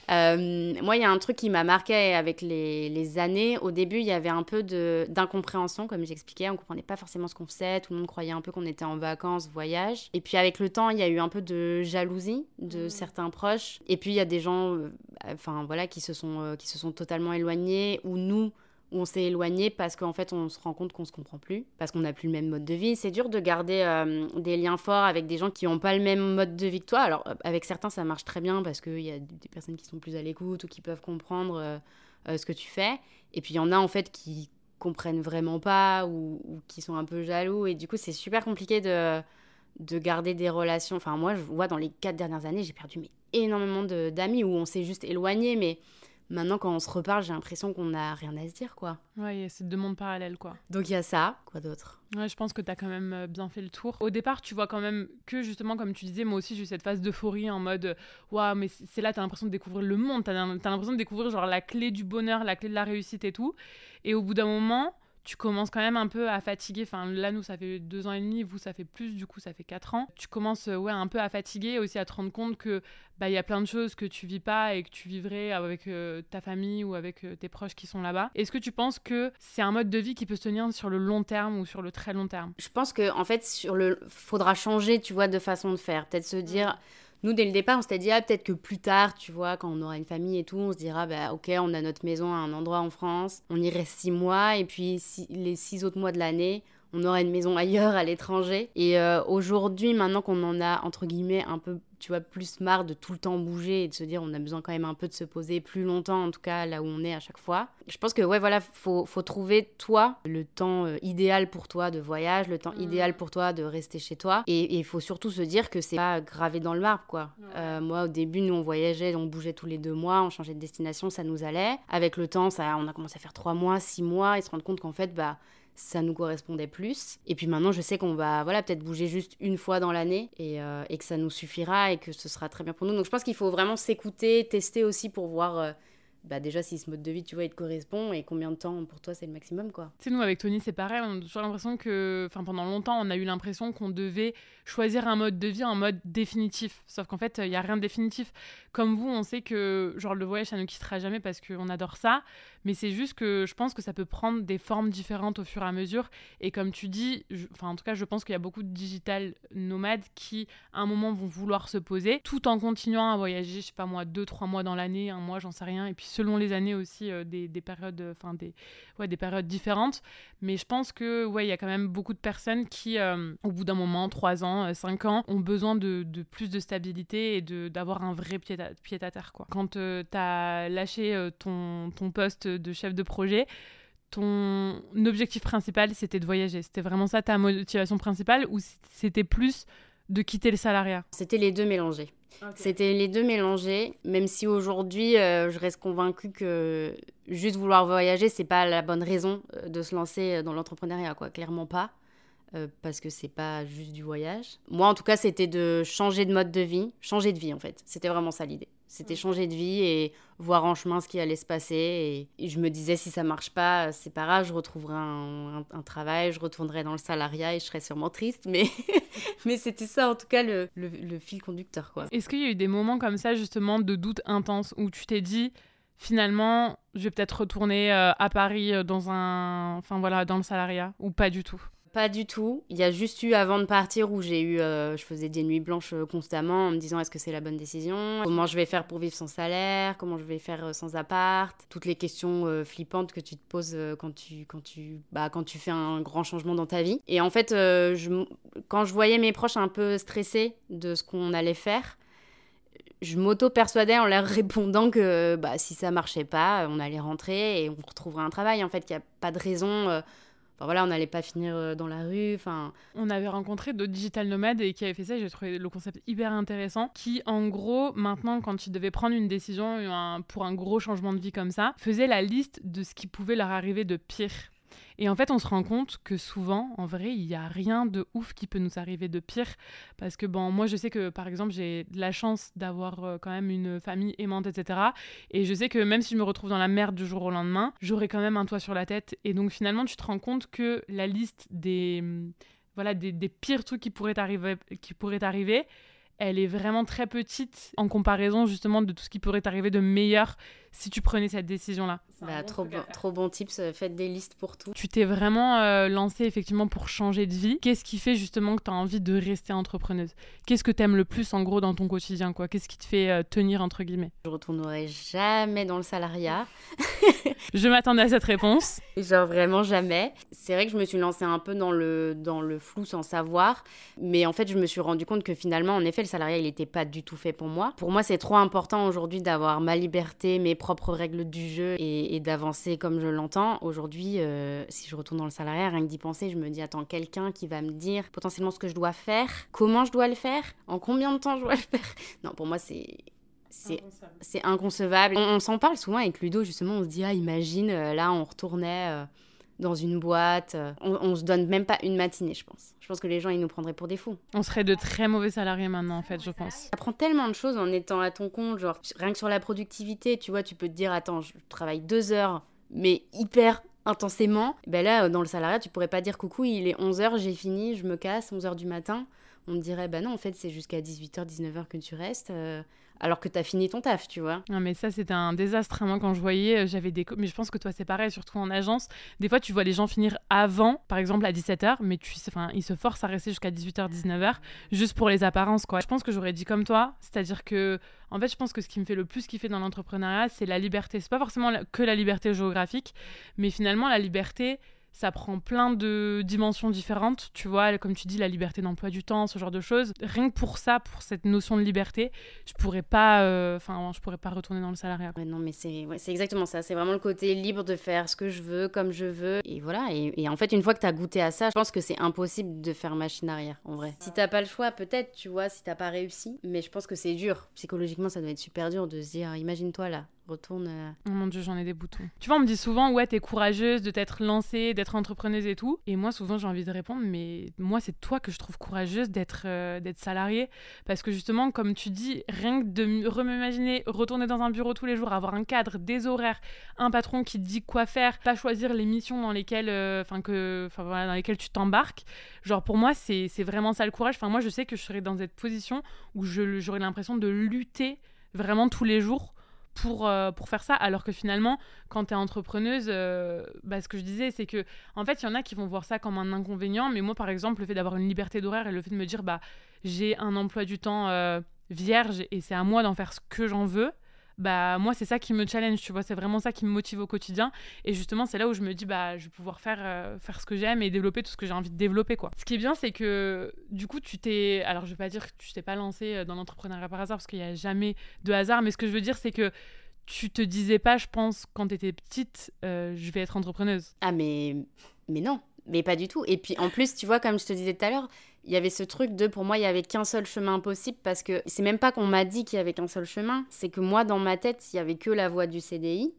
Euh, moi, il y a un truc qui m'a marqué avec les, les, années. Au début, il y avait un peu d'incompréhension, comme j'expliquais. On comprenait pas forcément ce qu'on faisait. Tout le monde croyait un peu qu'on était en vacances, voyage. Et puis, avec le temps, il y a eu un peu de jalousie de mmh. certains proches. Et puis, il y a des gens, euh, enfin voilà, qui se sont, euh, qui se sont totalement éloignés. Ou nous, on s'est éloigné parce qu'en fait on se rend compte qu'on se comprend plus, parce qu'on n'a plus le même mode de vie. C'est dur de garder euh, des liens forts avec des gens qui n'ont pas le même mode de vie que toi. Alors euh, avec certains ça marche très bien parce qu'il y a des personnes qui sont plus à l'écoute ou qui peuvent comprendre euh, ce que tu fais. Et puis il y en a en fait qui comprennent vraiment pas ou, qui sont un peu jaloux. Et du coup c'est super compliqué de, de garder des relations. Enfin moi je vois dans les quatre dernières années j'ai perdu énormément d'amis où on s'est juste éloigné mais Maintenant, quand on se reparle, j'ai l'impression qu'on n'a rien à se dire, quoi. Ouais, il y a ces deux mondes parallèles, quoi. Donc il y a ça, quoi d'autre? Ouais, je pense que tu as quand même euh, bien fait le tour. Au départ, tu vois quand même que, justement, comme tu disais, moi aussi, j'ai eu cette phase d'euphorie en mode Waouh, mais c'est là, tu as l'impression de découvrir le monde, tu as, l'impression de découvrir, genre, la clé du bonheur, la clé de la réussite et tout. Et au bout d'un moment, tu commences quand même un peu à fatiguer. Enfin, là, nous, ça fait deux ans et demi, vous, ça fait plus, du coup, ça fait quatre ans. Tu commences, euh, ouais, un peu à fatiguer, aussi à te rendre compte que, bah, y a plein de choses que tu vis pas et que tu vivrais avec euh, ta famille ou avec euh, tes proches qui sont là-bas. Est-ce que tu penses que c'est un mode de vie qui peut se tenir sur le long terme ou sur le très long terme? Je pense que, en fait, sur le, faudra changer, tu vois, de façon de faire. Peut-être se dire nous, dès le départ, on s'était dit, ah, peut-être que plus tard, tu vois, quand on aura une famille et tout, on se dira, bah, ok, on a notre maison à un endroit en France, on y reste six mois, et puis les six autres mois de l'année, on aura une maison ailleurs, à l'étranger. Et euh, aujourd'hui, maintenant qu'on en a, entre guillemets, un peu tu vois, plus marre de tout le temps bouger et de se dire on a besoin quand même un peu de se poser plus longtemps, en tout cas là où on est à chaque fois. Je pense que, ouais, voilà, faut, faut trouver toi le temps euh, idéal pour toi de voyage, le temps mm. idéal pour toi de rester chez toi. Et il faut surtout se dire que c'est pas gravé dans le marbre, quoi. Euh, moi, au début, nous, on voyageait, on bougeait tous les deux mois, on changeait de destination, ça nous allait. Avec le temps, ça, on a commencé à faire trois mois, six mois et se rendre compte qu'en fait, bah, ça nous correspondait plus. Et puis maintenant, je sais qu'on va voilà, peut-être bouger juste une fois dans l'année et, euh, et, que ça nous suffira et que ce sera très bien pour nous. Donc je pense qu'il faut vraiment s'écouter, tester aussi pour voir. Bah déjà si ce mode de vie tu vois il te correspond et combien de temps pour toi c'est le maximum quoi. Tu sais nous avec Tony c'est pareil, on a toujours l'impression que enfin pendant longtemps on a eu l'impression qu'on devait choisir un mode de vie en mode définitif. Sauf qu'en fait il y a rien de définitif. Comme vous on sait que genre le voyage ça ne quittera jamais parce qu'on adore ça, mais c'est juste que je pense que ça peut prendre des formes différentes au fur et à mesure et comme tu dis enfin en tout cas je pense qu'il y a beaucoup de digital nomades qui à un moment vont vouloir se poser tout en continuant à voyager, je sais pas moi, deux trois mois dans l'année, un mois, j'en sais rien et puis selon les années aussi euh, des, des, périodes enfin des ouais, des périodes différentes. Mais je pense que ouais il y a quand même beaucoup de personnes qui euh, au bout d'un moment 3 ans euh, cinq 5 ans ont besoin de, de plus de stabilité et d'avoir un vrai pied à, pied à terre quoi. Quand tu as lâché ton, ton poste de chef de projet ton objectif principal c'était de voyager. C'était vraiment ça ta motivation principale ou c'était plus de quitter le salariat C'était les deux mélangés. C'était les deux mélangés, même si aujourd'hui euh, je reste convaincue que juste vouloir voyager, c'est pas la bonne raison euh, de se lancer dans l'entrepreneuriat, quoi. Clairement pas. Euh, parce que c'est pas juste du voyage. Moi, en tout cas, c'était de changer de mode de vie, changer de vie en fait. C'était vraiment ça l'idée. C'était changer de vie et voir en chemin ce qui allait se passer. Et, je me disais, si ça marche pas, c'est pas grave, je retrouverai un, travail, je retournerai dans le salariat et je serais sûrement triste. Mais, mais c'était ça, en tout cas, le, le, fil conducteur. quoi. Est-ce qu'il y a eu des moments comme ça, justement, de doute intense où tu t'es dit, finalement, je vais peut-être retourner euh, à Paris euh, dans un, enfin voilà, dans le salariat, ou pas du tout? Pas du tout. Il y a juste eu avant de partir où j'ai eu, euh, je faisais des nuits blanches euh, constamment en me disant est-ce que c'est la bonne décision? Comment je vais faire pour vivre sans salaire? Comment je vais faire euh, sans appart? Toutes les questions flippantes que tu te poses quand tu, quand tu, bah, quand tu fais un grand changement dans ta vie. Et en fait, quand je voyais mes proches un peu stressés de ce qu'on allait faire, je m'auto-persuadais en leur répondant que bah, si ça marchait pas, on allait rentrer et on retrouverait un travail. En fait, il n'y a pas de raison voilà, on n'allait pas finir euh, dans la rue. On avait rencontré d'autres digital nomades et qui avaient fait ça. J'ai trouvé le concept hyper intéressant. Qui, en gros, maintenant, quand ils devaient prendre une décision pour un gros changement de vie comme ça, faisait la liste de ce qui pouvait leur arriver de pire et en fait, on se rend compte que souvent, en vrai, il n'y a rien de ouf qui peut nous arriver de pire. Parce que, bon, moi, je sais que, par exemple, j'ai de la chance d'avoir euh, quand même une famille aimante, etc. Et je sais que même si je me retrouve dans la merde du jour au lendemain, j'aurai quand même un toit sur la tête. Et donc, finalement, tu te rends compte que la liste des, voilà, des, pires trucs qui pourraient arriver, qui pourraient arriver elle est vraiment très petite en comparaison justement de tout ce qui pourrait arriver de meilleur si tu prenais cette décision-là. Bah, trop, bon, trop bon tips, euh, faites des listes pour tout. Tu t'es vraiment euh, lancée effectivement pour changer de vie. Qu'est-ce qui fait justement que tu as envie de rester entrepreneuse? Qu'est-ce que tu aimes le plus en gros dans ton quotidien quoi? Qu'est-ce qui te fait euh, tenir entre guillemets? Je retournerai jamais dans le salariat. je m'attendais à cette réponse. Genre vraiment jamais. C'est vrai que je me suis lancée un peu dans le, dans le flou sans savoir, mais en fait je me suis rendu compte que finalement en effet le salariat il n'était pas du tout fait pour moi. Pour moi c'est trop important aujourd'hui d'avoir ma liberté, mes propres règles du jeu et, d'avancer comme je l'entends. Aujourd'hui, euh, si je retourne dans le salariat, rien que d'y penser, je me dis attends, quelqu'un qui va me dire potentiellement ce que je dois faire, comment je dois le faire, en combien de temps je dois le faire? Non, pour moi, c'est c'est inconcevable. On, s'en parle souvent avec Ludo, justement, on se dit, ah, imagine, euh, là, on retournait euh, dans une boîte. on, on, se donne même pas une matinée, je pense. Je pense que les gens, ils nous prendraient pour des fous. On serait de très mauvais salariés maintenant, en fait, je pense. Tu apprends tellement de choses en étant à ton compte. Genre, rien que sur la productivité, tu vois, tu peux te dire, attends, je travaille deux heures, mais hyper intensément. Ben là, dans le salariat, tu pourrais pas dire, coucou, il est 11h, j'ai fini, je me casse, 11h du matin. On me dirait, bah non, en fait, c'est jusqu'à 18h, 19h que tu restes. Euh, alors que tu as fini ton taf, tu vois. Non, mais ça, c'était un désastre. Moi, quand je voyais, euh, j'avais des. Mais je pense que toi, c'est pareil, surtout en agence. Des fois, tu vois les gens finir avant, par exemple à 17h, mais tu... enfin, ils se forcent à rester jusqu'à 18h, 19h, juste pour les apparences, quoi. Je pense que j'aurais dit comme toi, c'est-à-dire que, en fait, je pense que ce qui me fait le plus kiffer dans l'entrepreneuriat, c'est la liberté. C'est pas forcément que la liberté géographique, mais finalement, la liberté ça prend plein de dimensions différentes, tu vois, comme tu dis, la liberté d'emploi du temps, ce genre de choses. Rien que pour ça, pour cette notion de liberté, je pourrais pas, euh, enfin, je pourrais pas retourner dans le salariat. non, mais c'est exactement ça. C'est vraiment le côté libre de faire ce que je veux, comme je veux. Et voilà. Et, en fait, une fois que tu as goûté à ça, je pense que c'est impossible de faire machine arrière, en vrai. Si t'as pas le choix, peut-être, tu vois, si t'as pas réussi. Mais je pense que c'est dur. Psychologiquement, ça doit être super dur de se dire, imagine-toi là, Euh. Oh mon dieu, j'en ai des boutons. Tu vois, on me dit souvent, ouais, t'es courageuse de t'être lancée, d'être entrepreneuse et tout. Et moi, souvent, j'ai envie de répondre, mais moi, c'est toi que je trouve courageuse d'être euh, d'être salariée. Parce que justement, comme tu dis, rien que de rem'imaginer, retourner dans un bureau tous les jours, avoir un cadre, des horaires, un patron qui te dit quoi faire, pas choisir les missions dans lesquelles, euh, enfin que, voilà, dans lesquelles tu t'embarques. Genre, pour moi, c'est vraiment ça le courage. Enfin, moi, je sais que je serais dans cette position où j'aurais l'impression de lutter vraiment tous les jours pour, euh, pour faire ça. Alors que finalement, quand tu es entrepreneuse, euh, bah, ce que je disais, c'est que en fait, il y en a qui vont voir ça comme un inconvénient. Mais moi, par exemple, le fait d'avoir une liberté d'horaire et le fait de me dire, bah, j'ai un emploi du temps euh, vierge et c'est à moi d'en faire ce que j'en veux, bah moi c'est ça qui me challenge tu vois c'est vraiment ça qui me motive au quotidien. Et justement c'est là où je me dis bah je vais pouvoir faire euh, faire ce que j'aime et développer tout ce que j'ai envie de développer quoi. Ce qui est bien c'est que du coup tu t'es alors je vais pas dire que tu t'es pas lancé euh, dans l'entrepreneuriat par hasard parce qu'il y a jamais de hasard mais ce que je veux dire c'est que tu te disais pas je pense quand tu étais petite euh, je vais être entrepreneuse. Ah mais mais non mais pas du tout. Et puis en plus tu vois comme je te disais tout à l'heure il y avait ce truc de pour moi il y avait qu'un seul chemin possible parce que c'est même pas qu'on m'a dit qu'il y avait qu'un seul chemin, c'est que moi dans ma tête il y avait que la voie du CDI.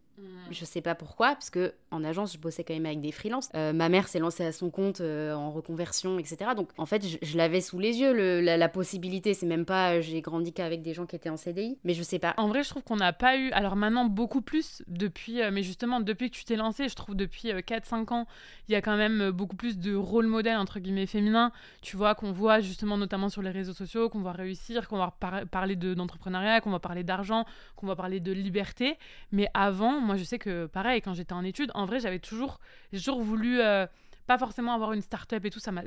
Je sais pas pourquoi, parce que en agence, je bossais quand même avec des freelances. Euh, ma mère s'est lancée à son compte euh, en reconversion, etc. Donc en fait, je, l'avais sous les yeux, la, possibilité. C'est même pas, j'ai grandi qu'avec des gens qui étaient en CDI, mais je sais pas. En vrai, je trouve qu'on n'a pas eu, alors maintenant beaucoup plus depuis, euh, mais justement depuis que tu t'es lancée, je trouve depuis 4-5 ans, il y a quand même beaucoup plus de rôle modèle entre guillemets féminin. Tu vois, qu'on voit justement notamment sur les réseaux sociaux, qu'on va réussir, qu'on va parler d'entrepreneuriat, qu'on va parler d'argent, qu'on va parler de liberté. Mais avant, moi je sais que pareil, quand j'étais en études, en vrai, j'avais toujours, toujours voulu. Euh, pas forcément avoir une start-up et tout, ça n'a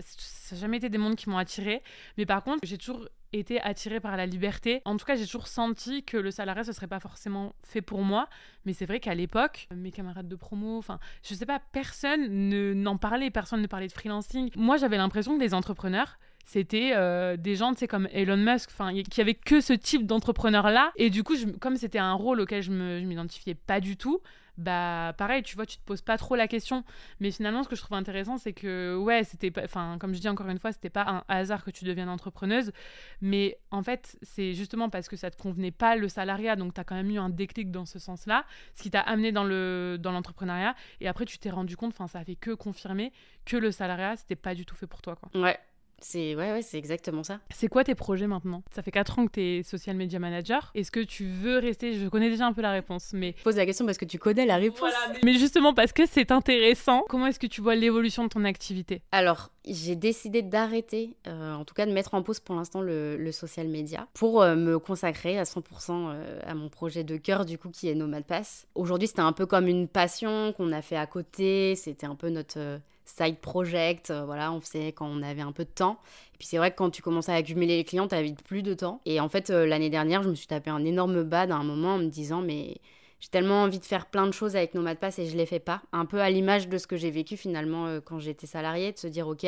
jamais été des mondes qui m'ont attiré. Mais par contre, j'ai toujours été attirée par la liberté. En tout cas, j'ai toujours senti que le salariat, ce serait pas forcément fait pour moi. Mais c'est vrai qu'à l'époque, mes camarades de promo, enfin, je sais pas, personne n'en parlait, personne ne parlait de freelancing. Moi, j'avais l'impression que les entrepreneurs, c'était euh, des gens, tu comme Elon Musk, enfin, qui avaient que ce type d'entrepreneur-là. Et du coup, comme c'était un rôle auquel je m'identifiais pas du tout, bah pareil, tu vois, tu te poses pas trop la question. Mais finalement, ce que je trouve intéressant, c'est que, ouais, c'était enfin, comme je dis encore une fois, c'était pas un hasard que tu deviennes entrepreneuse. Mais en fait, c'est justement parce que ça te convenait pas le salariat, donc tu as quand même eu un déclic dans ce sens-là, ce qui t'a amené dans l'entrepreneuriat. Dans et après, tu t'es rendu compte, enfin, ça fait que confirmer que le salariat, c'était pas du tout fait pour toi, quoi. Ouais, c'est ouais, ouais c'est exactement ça. C'est quoi tes projets maintenant? Ça fait 4 ans que tu es social media manager. Est-ce que tu veux rester? Je connais déjà un peu la réponse, mais pose la question parce que tu connais la réponse. mais... justement parce que c'est intéressant. Comment est-ce que tu vois l'évolution de ton activité? Alors, j'ai décidé d'arrêter, euh, en tout cas de mettre en pause pour l'instant le, social media, pour euh, me consacrer à 100% euh, à mon projet de cœur du coup qui est Nomad Pass. Aujourd'hui, c'était un peu comme une passion qu'on a fait à côté. C'était un peu notre side project, euh, voilà, on faisait quand on avait un peu de temps. Et puis c'est vrai que quand tu commences à accumuler les clients, vite plus de temps. Et en fait, euh, l'année dernière, je me suis tapé un énorme bad à un moment en me disant, mais j'ai tellement envie de faire plein de choses avec Nomad Pass et je les fais pas. Un peu à l'image de ce que j'ai vécu finalement euh, quand j'étais salariée, de se dire, ok,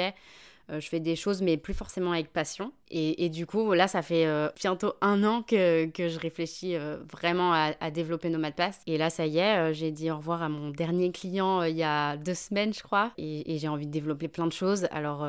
je fais des choses mais plus forcément avec passion. Et, du coup, là, ça fait euh, bientôt un an que, que je réfléchis euh, vraiment à, développer Nomad Pass. Et là, ça y est, euh, j'ai dit au revoir à mon dernier client il y a deux semaines, je crois. Et, j'ai envie de développer plein de choses. Alors,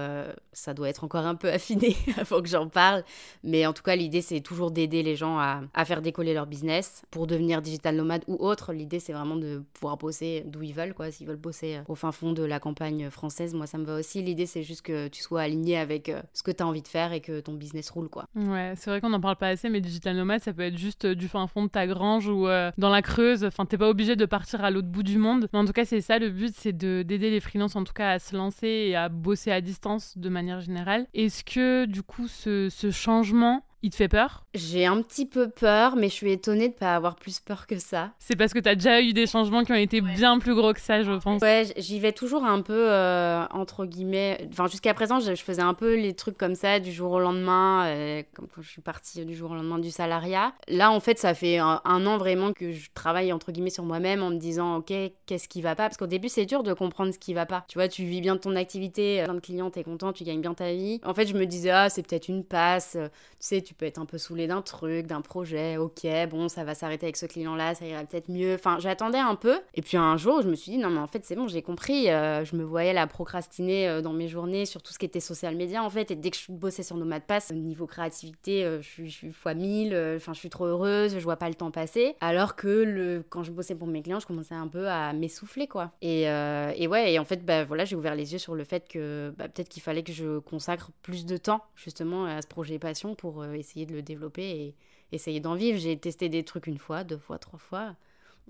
ça doit être encore un peu affiné avant que j'en parle. Mais en tout cas, l'idée, c'est toujours d'aider les gens à, à, faire décoller leur business pour devenir digital nomade ou autre. L'idée, c'est vraiment de pouvoir bosser d'où ils veulent, quoi. S'ils veulent bosser au fin fond de la campagne française, moi, ça me va aussi. L'idée, c'est juste que tu sois aligné avec ce que tu as envie de faire et que business roule quoi. Ouais, c'est vrai qu'on n'en parle pas assez, mais digital nomade, ça peut être juste euh, du fin fond de ta grange ou euh, dans la Creuse. Enfin, t'es pas obligé de partir à l'autre bout du monde. Mais en tout cas, c'est ça le but, c'est d'aider les freelances en tout cas à se lancer et à bosser à distance de manière générale. Est-ce que du coup, ce, ce changement il te fait peur? J'ai un petit peu peur, mais je suis étonnée de pas avoir plus peur que ça. C'est parce que tu as déjà eu des changements qui ont été bien plus gros que ça, je pense. Ouais, j'y vais toujours un peu, euh, entre guillemets. Enfin, jusqu'à présent, je, faisais un peu les trucs comme ça, du jour au lendemain, euh, comme quand je suis partie du jour au lendemain du salariat. Là, en fait, ça fait un, an vraiment que je travaille, entre guillemets, sur moi-même en me disant, OK, qu'est-ce qui va pas? Parce qu'au début, c'est dur de comprendre ce qui va pas. Tu vois, tu vis bien ton activité, plein de clients, t'es content, tu gagnes bien ta vie. En fait, je me disais, ah, c'est peut-être une passe, tu sais, tu peux être un peu saoulé d'un truc, d'un projet. Ok, bon, ça va s'arrêter avec ce client-là, ça ira peut-être mieux. Enfin, j'attendais un peu. Et puis un jour, je me suis dit, non, mais en fait, c'est bon, j'ai compris. Euh, je me voyais la procrastiner euh, dans mes journées sur tout ce qui était social media, en fait. Et dès que je bossais sur Nomad Pass, niveau créativité, je, suis, je suis fois 1000. Enfin, je suis trop heureuse, je vois pas le temps passer. Alors que le, quand je bossais pour mes clients, je commençais un peu à m'essouffler, quoi. Et, et ouais, et en fait, bah, voilà, j'ai ouvert les yeux sur le fait que bah, peut-être qu'il fallait que je consacre plus de temps, justement, à ce projet passion pour essayer de le développer et essayer d'en vivre. J'ai testé des trucs une fois, deux fois, trois fois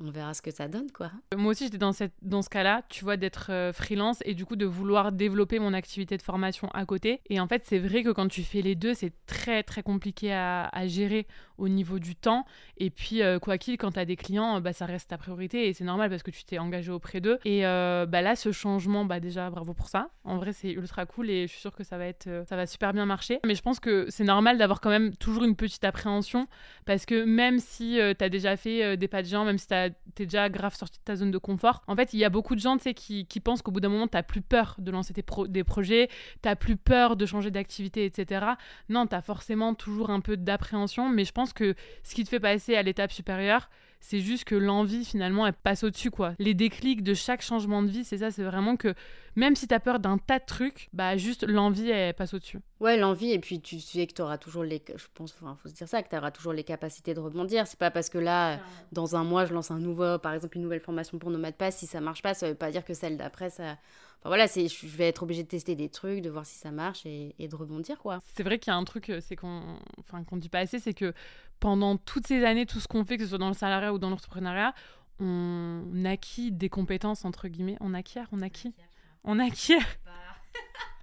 on verra ce que ça donne, quoi. Moi aussi, j'étais dans, cette, dans ce cas-là, tu vois, d'être euh, freelance et du coup de vouloir développer mon activité de formation à côté. Et en fait, c'est vrai que quand tu fais les deux, c'est très, très compliqué à, gérer au niveau du temps. Et puis, euh, quoi qu'il, quand tu as des clients, bah, ça reste ta priorité et c'est normal parce que tu t'es engagé auprès d'eux. Et euh, bah, là, ce changement, bah, déjà, bravo pour ça. En vrai, c'est ultra cool et je suis sûre que ça va, être, ça va super bien marcher. Mais je pense que c'est normal d'avoir quand même toujours une petite appréhension parce que même si tu as déjà fait des pas de gens, même si tu as t'es déjà grave sorti de ta zone de confort. En fait, il y a beaucoup de gens, qui, qui pensent qu'au bout d'un moment, t'as plus peur de lancer des projets, t'as plus peur de changer d'activité, etc. Non, t'as forcément toujours un peu d'appréhension, mais je pense que ce qui te fait passer à l'étape supérieure, c'est juste que l'envie, finalement, elle passe au-dessus, quoi. Les déclics de chaque changement de vie, c'est ça, c'est vraiment que même si t'as peur d'un tas de trucs, bah juste l'envie, elle passe au-dessus. Ouais, l'envie, et puis tu sais que tu auras toujours les. Je pense, enfin, faut se dire ça, que tu auras toujours les capacités de rebondir. C'est pas parce que là, dans un mois, je lance un nouveau, par exemple, une nouvelle formation pour Nomad Pass, si ça marche pas, ça veut pas dire que celle d'après, ça. Enfin, voilà, c'est, je vais être obligée de tester des trucs, de voir si ça marche et, de rebondir, quoi. C'est vrai qu'il y a un truc, euh, c'est qu'on enfin, qu'on dit pas assez, c'est que pendant toutes ces années, tout ce qu'on fait, que ce soit dans le salariat ou dans l'entrepreneuriat, on acquit des compétences, entre guillemets. On acquiert, on acquit. On acquiert.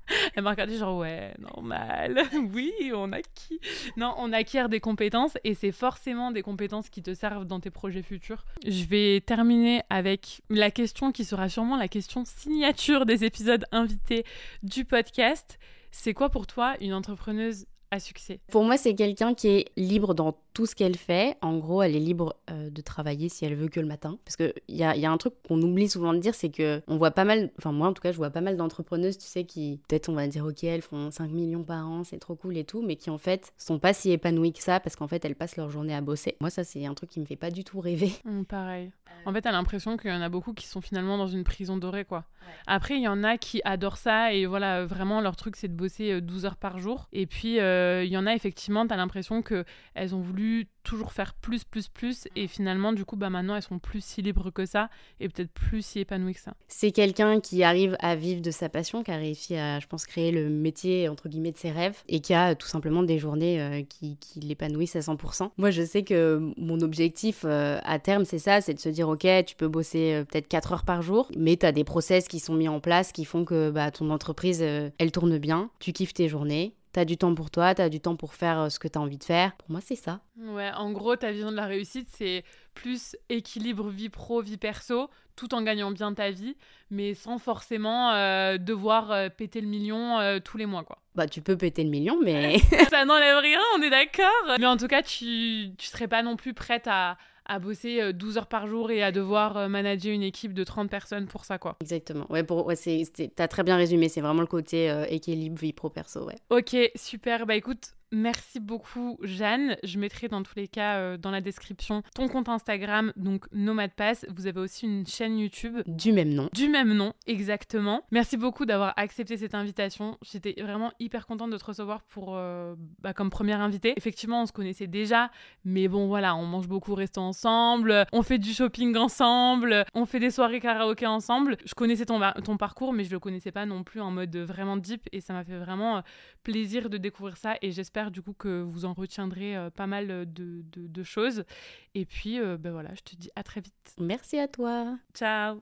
Elle m'a regardé genre ouais, normal. oui, on acquit. Non, on acquiert des compétences et c'est forcément des compétences qui te servent dans tes projets futurs. Je vais terminer avec la question qui sera sûrement la question signature des épisodes invités du podcast. C'est quoi pour toi une entrepreneuse à succès? Pour moi, c'est quelqu'un qui est libre dans tout ce qu'elle fait. En gros, elle est libre euh, de travailler si elle veut que le matin. Parce qu'il y a, y a un truc qu'on oublie souvent de dire, c'est que on voit pas mal, enfin moi en tout cas, je vois pas mal d'entrepreneuses, tu sais, qui peut-être on va dire, ok, elles font 5 millions par an, c'est trop cool et tout, mais qui en fait sont pas si épanouies que ça parce qu'en fait elles passent leur journée à bosser. Moi, ça, c'est un truc qui me fait pas du tout rêver. Mmh, pareil. En fait, t'as l'impression qu'il y en a beaucoup qui sont finalement dans une prison dorée, quoi. Après, il y en a qui adorent ça et voilà, vraiment, leur truc, c'est de bosser 12 euh, heures par jour. Et puis, euh, il y en a effectivement, t'as l'impression qu'elles ont voulu toujours faire plus, plus, plus. Et finalement, du coup, bah, maintenant, elles sont plus si libres que ça et peut-être plus si épanouies que ça. C'est quelqu'un qui arrive à vivre de sa passion, qui a réussi à, je pense, créer le métier, entre guillemets, de ses rêves et qui a tout simplement des journées euh, qui, l'épanouissent à 100%. Moi, je sais que mon objectif euh, à terme, c'est ça, c'est de se dire, OK, tu peux bosser euh, peut-être 4 heures par jour, mais tu as des process qui sont mis en place qui font que bah, ton entreprise, elle tourne bien, tu kiffes tes journées, T'as du temps pour toi, t'as du temps pour faire euh, ce que t'as envie de faire. Pour moi, c'est ça. Ouais, en gros, ta vision de la réussite, c'est plus équilibre vie pro, vie perso, tout en gagnant bien ta vie, mais sans forcément euh, devoir euh, péter le million tous les mois, quoi. Bah, tu peux péter le million, mais. ça n'enlève rien, on est d'accord. Mais en tout cas, tu, tu serais pas non plus prête à, à bosser 12 euh, heures par jour et à devoir euh, manager une équipe de 30 personnes pour ça, quoi. Exactement. Ouais, pour, ouais, c'est, t'as très bien résumé. C'est vraiment le côté euh, équilibre vie pro-perso, ouais. Ok, super. Bah écoute, Merci beaucoup Jeanne. Je mettrai dans tous les cas euh, dans la description ton compte Instagram, donc Nomad Pass. Vous avez aussi une chaîne YouTube. Du même nom. Du même nom, exactement. Merci beaucoup d'avoir accepté cette invitation. J'étais vraiment hyper contente de te recevoir pour, euh, bah, comme première invitée. Effectivement, on se connaissait déjà, mais bon voilà, on mange beaucoup, restons ensemble, on fait du shopping ensemble, on fait des soirées karaoké ensemble. Je connaissais ton, ton parcours, mais je le connaissais pas non plus en mode vraiment deep et ça m'a fait vraiment euh, plaisir de découvrir ça et j'espère du coup que vous en retiendrez euh, pas mal de, de, choses. Et puis, euh, ben voilà, je te dis à très vite. Merci à toi. Ciao.